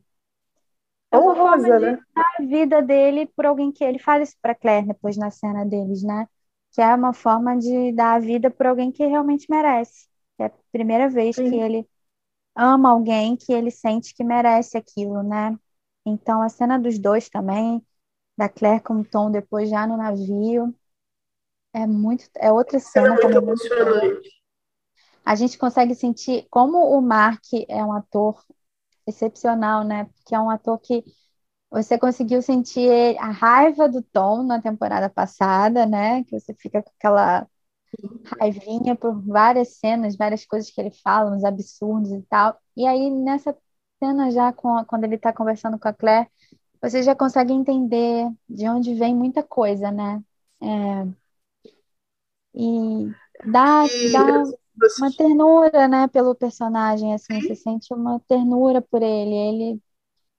é uma forma de né? dar a vida dele por alguém que ele fala isso para Claire depois na cena deles, né? Que é uma forma de dar a vida por alguém que realmente merece. É a primeira vez Sim. que ele ama alguém que ele sente que merece aquilo, né? Então, a cena dos dois também, da Claire com o Tom depois já no navio, é muito, é outra cena. É muito emocionante. a gente consegue sentir como o Mark é um ator excepcional, né? Porque é um ator que você conseguiu sentir a raiva do Tom na temporada passada, né? Que você fica com aquela raivinha por várias cenas, várias coisas que ele fala, uns absurdos e tal. E aí, nessa cena já, com a, quando ele está conversando com a Claire, você já consegue entender de onde vem muita coisa, né? É, e dá, dá uma ternura, né, pelo personagem, assim, você sente uma ternura por ele, ele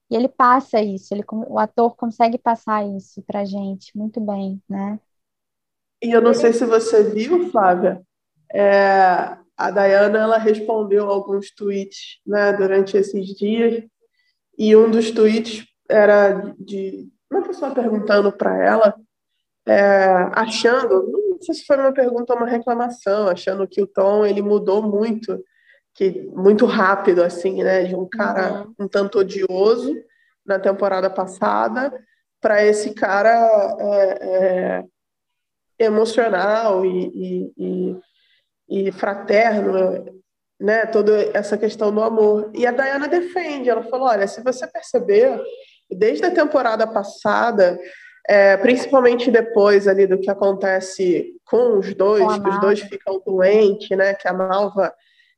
e ele passa isso, ele, o ator consegue passar isso pra gente muito bem, né? E eu não sei se você viu, Flávia, é, a Dayana ela respondeu alguns tweets né, durante esses dias, e um dos tweets era de uma pessoa perguntando para ela, é, achando, sei se foi uma pergunta ou uma reclamação, achando que o Tom ele mudou muito, que muito rápido assim, né, de um cara uhum. um tanto odioso na temporada passada para esse cara é, é, emocional e, e, e, e fraterno, né? Toda essa questão do amor. E a Diana defende, ela falou: olha, se você perceber, desde a temporada passada, é, principalmente depois ali do que acontece com os dois, com que os dois ficam doentes, né? Que a Malva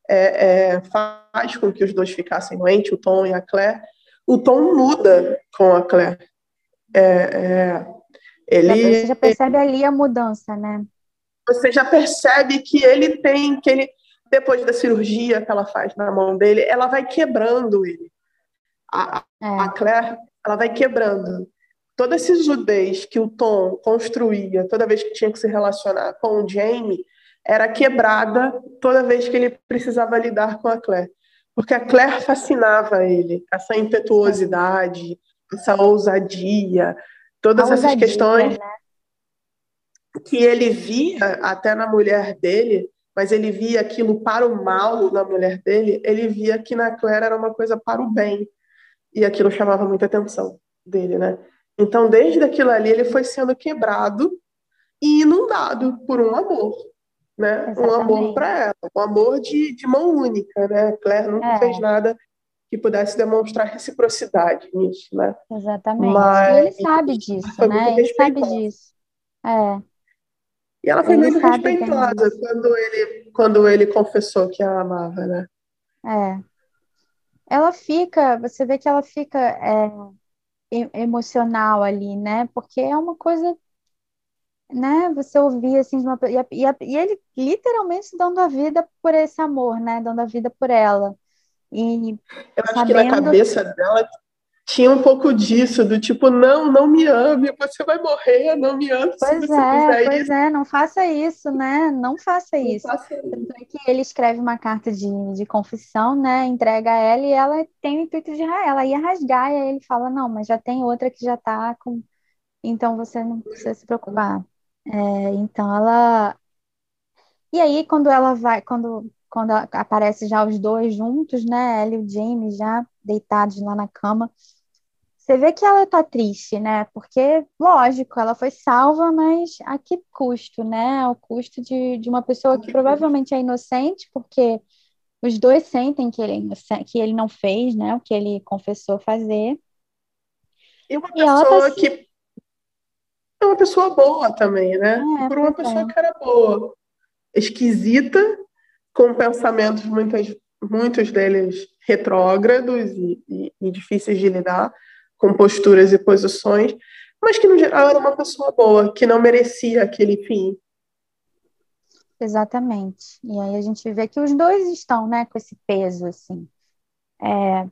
é, é, faz com que os dois ficassem doentes, o Tom e a Claire. O Tom muda com a Claire. É, é ele, você já percebe ali a mudança, né? Você já percebe que ele tem, que ele, depois da cirurgia que ela faz na mão dele, ela vai quebrando ele. A, é. a Claire, ela vai quebrando. Todo esse judez que o Tom construía toda vez que tinha que se relacionar com o Jamie era quebrada toda vez que ele precisava lidar com a Claire. Porque a Claire fascinava ele, essa impetuosidade, essa ousadia, todas a essas ousadia, questões né? que ele via até na mulher dele, mas ele via aquilo para o mal na mulher dele, ele via que na Claire era uma coisa para o bem. E aquilo chamava muita atenção dele, né? Então, desde aquilo ali, ele foi sendo quebrado e inundado por um amor, né? Exatamente. Um amor para ela, um amor de, de mão única, né? Claire nunca é. fez nada que pudesse demonstrar reciprocidade nisso, né? Exatamente. Mas, e ele sabe disso, né? Ele sabe disso. É. E ela foi ele muito respeitosa quando ele, quando ele confessou que a amava, né? É. Ela fica, você vê que ela fica é, emocional ali, né? Porque é uma coisa, né? Você ouvir assim, uma, e, e, e ele literalmente dando a vida por esse amor, né? Dando a vida por ela. E eu acho sabendo... que na cabeça dela tinha um pouco disso, do tipo, não, não me ame, você vai morrer, não me ame pois é, Pois isso. é, não faça isso, né? Não faça não isso. Faça isso. Tanto é que ele escreve uma carta de, de confissão, né? Entrega a ela e ela tem o intuito de ela ia rasgar, e aí ele fala, não, mas já tem outra que já tá com. Então você não precisa se preocupar. É, então ela. E aí, quando ela vai, quando quando aparece já os dois juntos, né? Ela e o Jamie já deitados lá na cama. Você vê que ela tá triste, né? Porque, lógico, ela foi salva, mas a que custo, né? Ao custo de, de uma pessoa que provavelmente é inocente, porque os dois sentem que ele, é que ele não fez, né? O que ele confessou fazer. E uma pessoa tá... que é uma pessoa boa também, né? É, Por uma pessoa é. que era boa. Esquisita, com pensamentos, muitas, muitos deles retrógrados e, e, e difíceis de lidar, com posturas e posições, mas que no geral era uma pessoa boa, que não merecia aquele fim. Exatamente. E aí a gente vê que os dois estão, né, com esse peso, assim, é,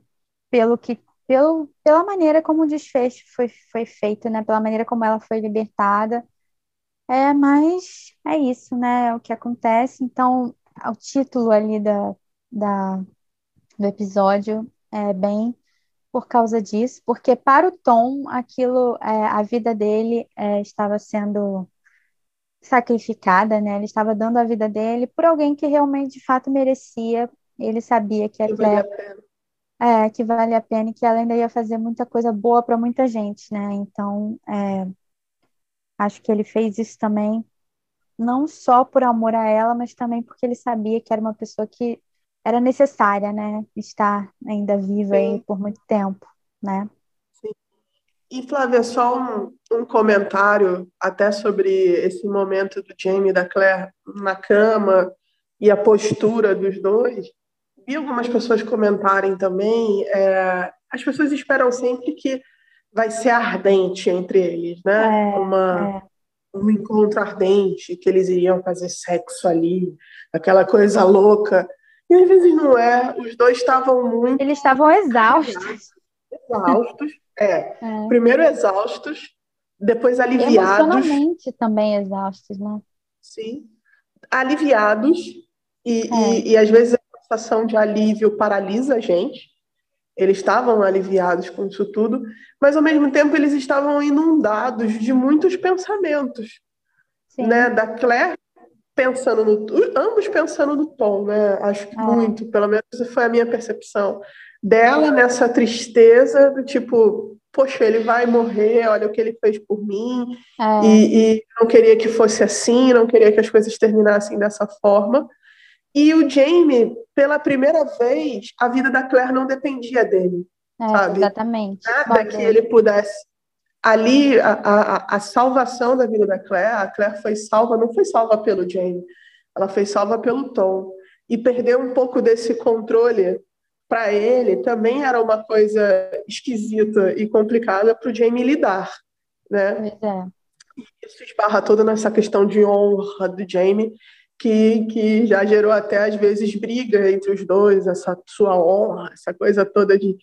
pelo que, pelo, pela maneira como o desfecho foi, foi feito, né, pela maneira como ela foi libertada. É, mas é isso, né, é o que acontece. Então, o título ali da, da, do episódio é bem por causa disso, porque para o Tom, aquilo, é, a vida dele é, estava sendo sacrificada, né? Ele estava dando a vida dele por alguém que realmente, de fato, merecia. Ele sabia que a Claire, é, que vale a pena e que ela ainda ia fazer muita coisa boa para muita gente, né? Então, é, acho que ele fez isso também não só por amor a ela, mas também porque ele sabia que era uma pessoa que era necessária, né, estar ainda viva Sim. aí por muito tempo, né? Sim. E Flávia, só um, um comentário até sobre esse momento do Jamie e da Claire na cama e a postura dos dois. Vi algumas pessoas comentarem também. É, as pessoas esperam sempre que vai ser ardente entre eles, né? É, Uma, é. Um encontro ardente, que eles iriam fazer sexo ali, aquela coisa louca. E às vezes não é. Os dois estavam muito. Eles estavam exaustos. Exaustos. É. (laughs) é. Primeiro exaustos, depois aliviados. Emocionalmente também exaustos, né? Sim. Aliviados. E, é. e, e às vezes a sensação de alívio paralisa a gente. Eles estavam aliviados com isso tudo, mas ao mesmo tempo eles estavam inundados de muitos pensamentos. Sim. Né? Da Claire pensando no ambos pensando no Tom, né? Acho que é. muito, pelo menos foi a minha percepção dela nessa tristeza do tipo, poxa, ele vai morrer, olha o que ele fez por mim é. e, e, não queria que fosse assim, não queria que as coisas terminassem dessa forma. E o Jamie, pela primeira vez, a vida da Claire não dependia dele, é, sabe? Exatamente. Nada que ele pudesse ali a, a, a, salvação da vida da Claire, a Claire foi salva, não foi salva pelo Jamie, ela foi salva pelo Tom. E perder um pouco desse controle para ele também era uma coisa esquisita e complicada para o Jamie lidar, né? É. Isso esbarra toda nessa questão de honra do Jamie, que, que já gerou até às vezes briga entre os dois, essa sua honra, essa coisa toda de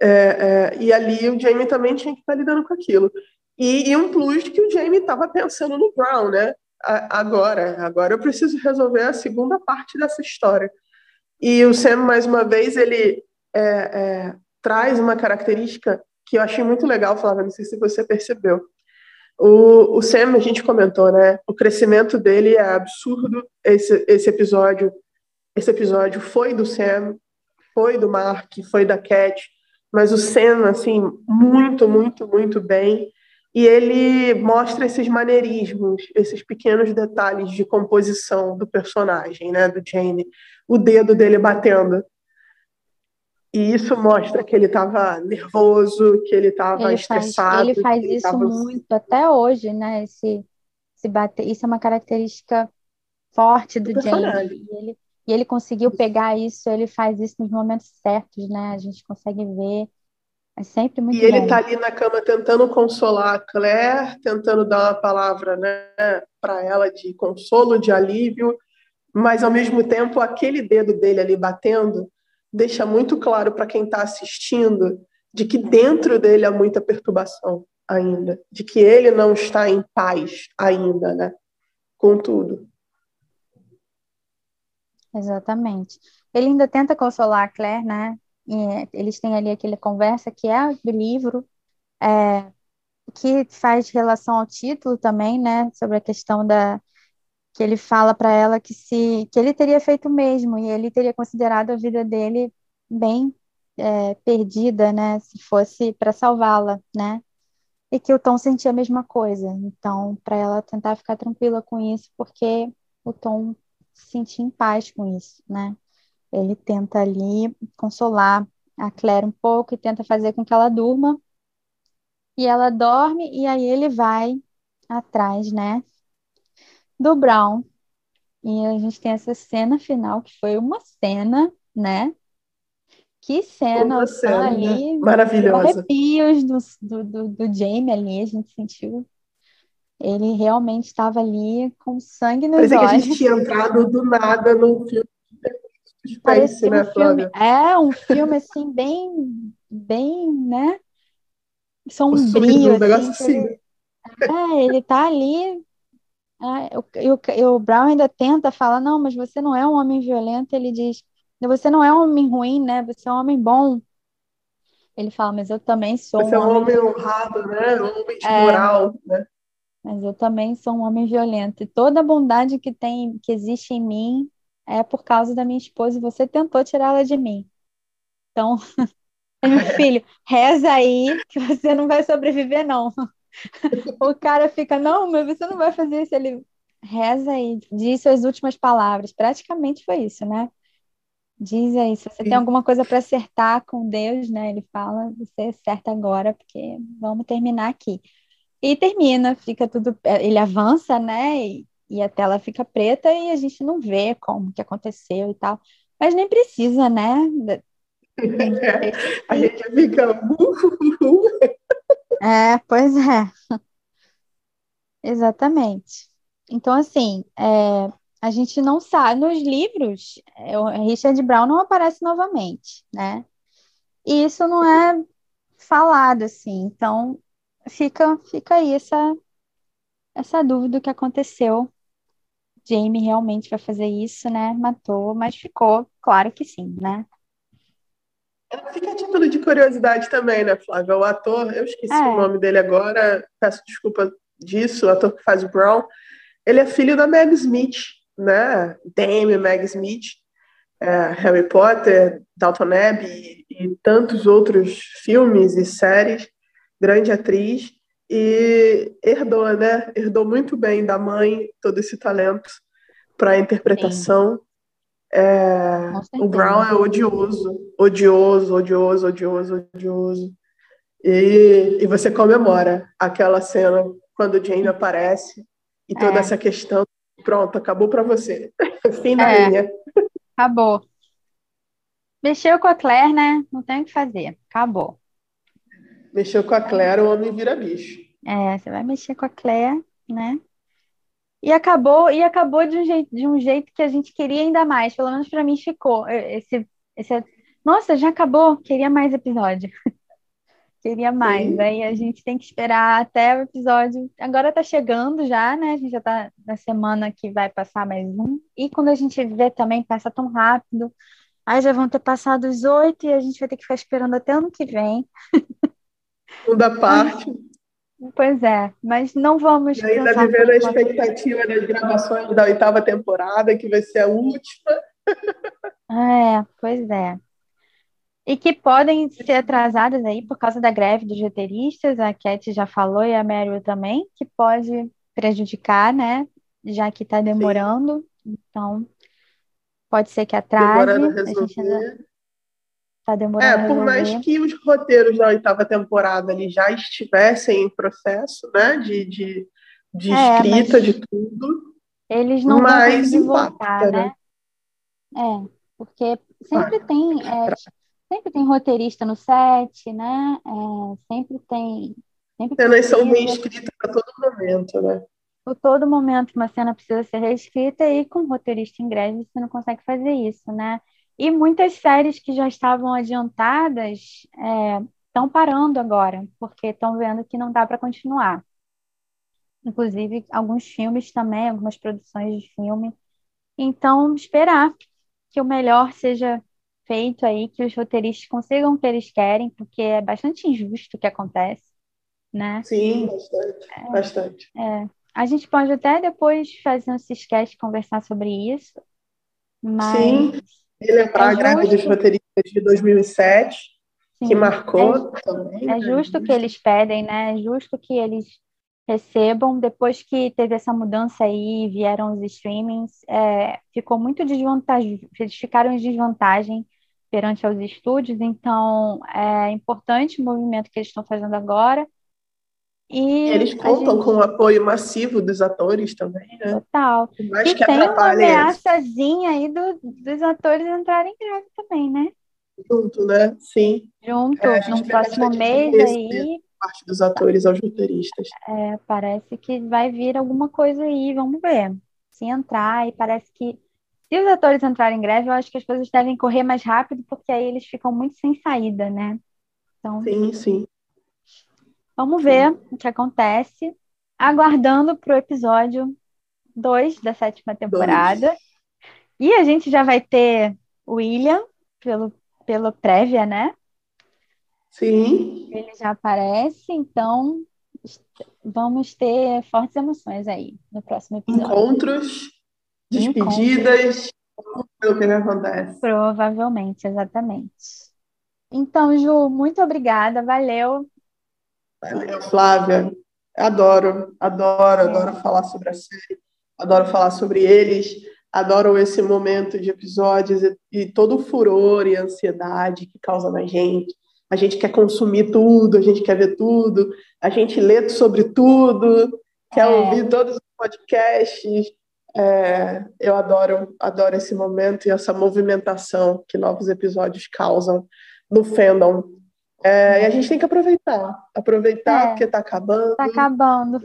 é, é, e ali o Jamie também tinha que estar lidando com aquilo. E, e um plus que o Jamie estava pensando no Brown, né? A, agora, agora eu preciso resolver a segunda parte dessa história. E o Sam, mais uma vez, ele é, é traz uma característica que eu achei muito legal, Flávia, não sei se você percebeu. O, o Sam, a gente comentou, né? O crescimento dele é absurdo. Esse, esse episódio, esse episódio foi do Sam, foi do Mark, foi da Cat mas o Senna, assim, muito, muito, muito bem. E ele mostra esses maneirismos, esses pequenos detalhes de composição do personagem, né, do Jane, o dedo dele batendo. E isso mostra que ele estava nervoso, que ele estava estressado. Ele faz ele isso tava... muito até hoje, né? Esse, esse bater, isso é uma característica forte do, do Jane. Ele, e ele conseguiu pegar isso, ele faz isso nos momentos certos, né? A gente consegue ver. É sempre muito E ele está ali na cama tentando consolar a Claire, tentando dar uma palavra né, para ela de consolo, de alívio, mas ao mesmo tempo aquele dedo dele ali batendo deixa muito claro para quem está assistindo de que dentro dele há muita perturbação ainda, de que ele não está em paz ainda, né? Com tudo. Exatamente. Ele ainda tenta consolar a Claire, né? E eles têm ali aquela conversa que é do livro, é, que faz relação ao título também, né? Sobre a questão da que ele fala para ela que se que ele teria feito o mesmo e ele teria considerado a vida dele bem é, perdida, né? Se fosse para salvá-la, né? E que o Tom sentia a mesma coisa. Então, para ela tentar ficar tranquila com isso, porque o Tom se sentir em paz com isso, né? Ele tenta ali consolar a Claire um pouco e tenta fazer com que ela durma. E ela dorme e aí ele vai atrás, né, do Brown. E a gente tem essa cena final que foi uma cena, né? Que cena, uma cena ali, maravilhosa. Arrepios do, do, do Jamie ali, a gente sentiu ele realmente estava ali com sangue nos Parecia olhos. que a gente tinha entrado do nada num filme de Parecia né, um filme, É, um filme assim, bem, bem, né? Sombrio. Um assim, assim. Ele, é, ele tá ali. É, e, o, e o Brown ainda tenta falar, não, mas você não é um homem violento. Ele diz, você não é um homem ruim, né? Você é um homem bom. Ele fala, mas eu também sou você um homem... Você é um homem honrado, né? Um homem de é, moral, né? Mas eu também sou um homem violento. E toda a bondade que tem, que existe em mim, é por causa da minha esposa e você tentou tirá-la de mim. Então, (laughs) meu filho, reza aí que você não vai sobreviver, não. o cara fica, não, mas você não vai fazer isso. Ele reza e diz suas últimas palavras. Praticamente foi isso, né? Diz aí, se você tem alguma coisa para acertar com Deus, né? Ele fala, você acerta agora, porque vamos terminar aqui. E termina, fica tudo. Ele avança, né? E, e a tela fica preta e a gente não vê como que aconteceu e tal. Mas nem precisa, né? É, (laughs) a gente fica. é, pois é. Exatamente. Então, assim, é, a gente não sabe. Nos livros, é, o Richard Brown não aparece novamente, né? E isso não é falado, assim. Então, fica, fica aí essa, essa dúvida que aconteceu. Jamie realmente vai fazer isso, né? Matou, mas ficou, claro que sim, né? Fica a título de curiosidade também, né, Flávia? O ator, eu esqueci é. o nome dele agora, peço desculpa disso, o ator que faz o Brown, ele é filho da Meg Smith, né? Dame Meg Smith, é, Harry Potter, Dalton Abbey e tantos outros filmes e séries, grande atriz, e herdou, né? Herdou muito bem da mãe todo esse talento para a interpretação. É, o Brown é odioso, odioso, odioso, odioso, odioso. E, e você comemora aquela cena quando o Jamie aparece e toda é. essa questão. Pronto, acabou para você. (laughs) Fim da é. linha. Acabou. Mexeu com a Claire, né? Não tem o que fazer. Acabou. Mexeu com a Claire, o homem vira bicho. É, você vai mexer com a Claire, né? E acabou, e acabou de um jeito, de um jeito que a gente queria ainda mais. Pelo menos para mim ficou. Esse, esse, nossa, já acabou, queria mais episódio. (laughs) queria mais. Sim. Aí a gente tem que esperar até o episódio. Agora tá chegando já, né? A gente já tá na semana que vai passar mais um. E quando a gente vê também, passa tão rápido. Aí já vão ter passado os oito e a gente vai ter que ficar esperando até ano que vem. (laughs) Segunda parte. Pois é, mas não vamos. E ainda vivendo a expectativa das gravações da oitava temporada, que vai ser a última. É, pois é. E que podem ser atrasadas aí por causa da greve dos roteiristas, a Cat já falou e a Meryl também, que pode prejudicar, né? Já que está demorando. Sim. Então, pode ser que atrase. Demorando a resolver. Tá demorando. É, por mais que os roteiros da oitava temporada ali já estivessem em processo, né? De, de, de é, escrita, de tudo. Eles não mas vão voltar, né? né? É, porque sempre ah, tem. É, sempre tem roteirista no set, né? É, sempre tem. Sempre Cenas são reescritas a todo momento, né? Por todo momento uma cena precisa ser reescrita e com roteirista em greve você não consegue fazer isso, né? E muitas séries que já estavam adiantadas estão é, parando agora, porque estão vendo que não dá para continuar. Inclusive, alguns filmes também, algumas produções de filme. Então, esperar que o melhor seja feito aí, que os roteiristas consigam o que eles querem, porque é bastante injusto o que acontece, né? Sim, bastante, é, bastante. É. A gente pode até depois fazer um sketch conversar sobre isso, mas... Sim e lembrar é a greve dos roteiristas de 2007, Sim, que marcou é, também. É justo que eles pedem, né? É justo que eles recebam. Depois que teve essa mudança aí, vieram os streamings, é, ficou muito desvantagem, eles ficaram em desvantagem perante aos estúdios, então é importante o movimento que eles estão fazendo agora. E eles contam gente... com o apoio massivo dos atores também, né? Total. Mais e que tem uma ameaçazinha aí do, dos atores entrarem em greve também, né? Junto, né? Sim. Junto, é, no próximo mês aí. Parte dos atores aos roteiristas. É, parece que vai vir alguma coisa aí, vamos ver. Se entrar, e parece que se os atores entrarem em greve, eu acho que as coisas devem correr mais rápido, porque aí eles ficam muito sem saída, né? Então, sim, sim. Vamos ver o que acontece. Aguardando para o episódio 2 da sétima temporada. Dois. E a gente já vai ter o William pelo, pelo prévia, né? Sim. Ele já aparece, então vamos ter fortes emoções aí no próximo episódio. Encontros, despedidas, o que acontece. Provavelmente, exatamente. Então, Ju, muito obrigada, valeu. Flávia. Adoro, adoro, adoro falar sobre a série. adoro falar sobre eles, adoro esse momento de episódios e, e todo o furor e ansiedade que causa na gente. A gente quer consumir tudo, a gente quer ver tudo, a gente lê sobre tudo, quer é. ouvir todos os podcasts. É, eu adoro, adoro esse momento e essa movimentação que novos episódios causam no fandom. É, e a gente tem que aproveitar, aproveitar é, porque está acabando. Está acabando.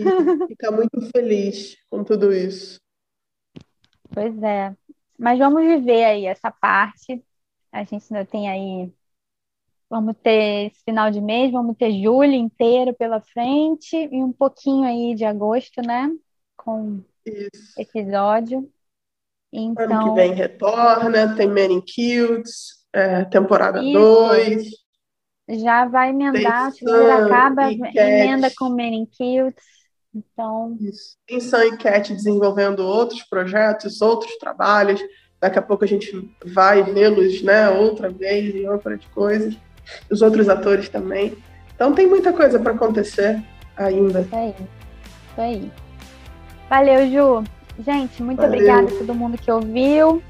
Ficar muito feliz com tudo isso. Pois é. Mas vamos viver aí essa parte. A gente ainda tem aí. Vamos ter esse final de mês, vamos ter julho inteiro pela frente e um pouquinho aí de agosto, né? Com Isso. episódio. Então... Ano que então vem retorna, tem Many Kills, é, temporada 2. Já vai emendar, se acaba, emenda com Kills. Então. Isso. Tem Sam e Cat desenvolvendo outros projetos, outros trabalhos. Daqui a pouco a gente vai vê-los, né, outra vez em outras coisas. Os outros atores também. Então tem muita coisa para acontecer ainda. Isso aí. Isso aí. Valeu, Ju. Gente, muito Valeu. obrigada a todo mundo que ouviu.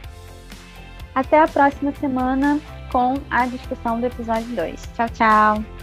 Até a próxima semana com a discussão do episódio 2. Tchau, tchau.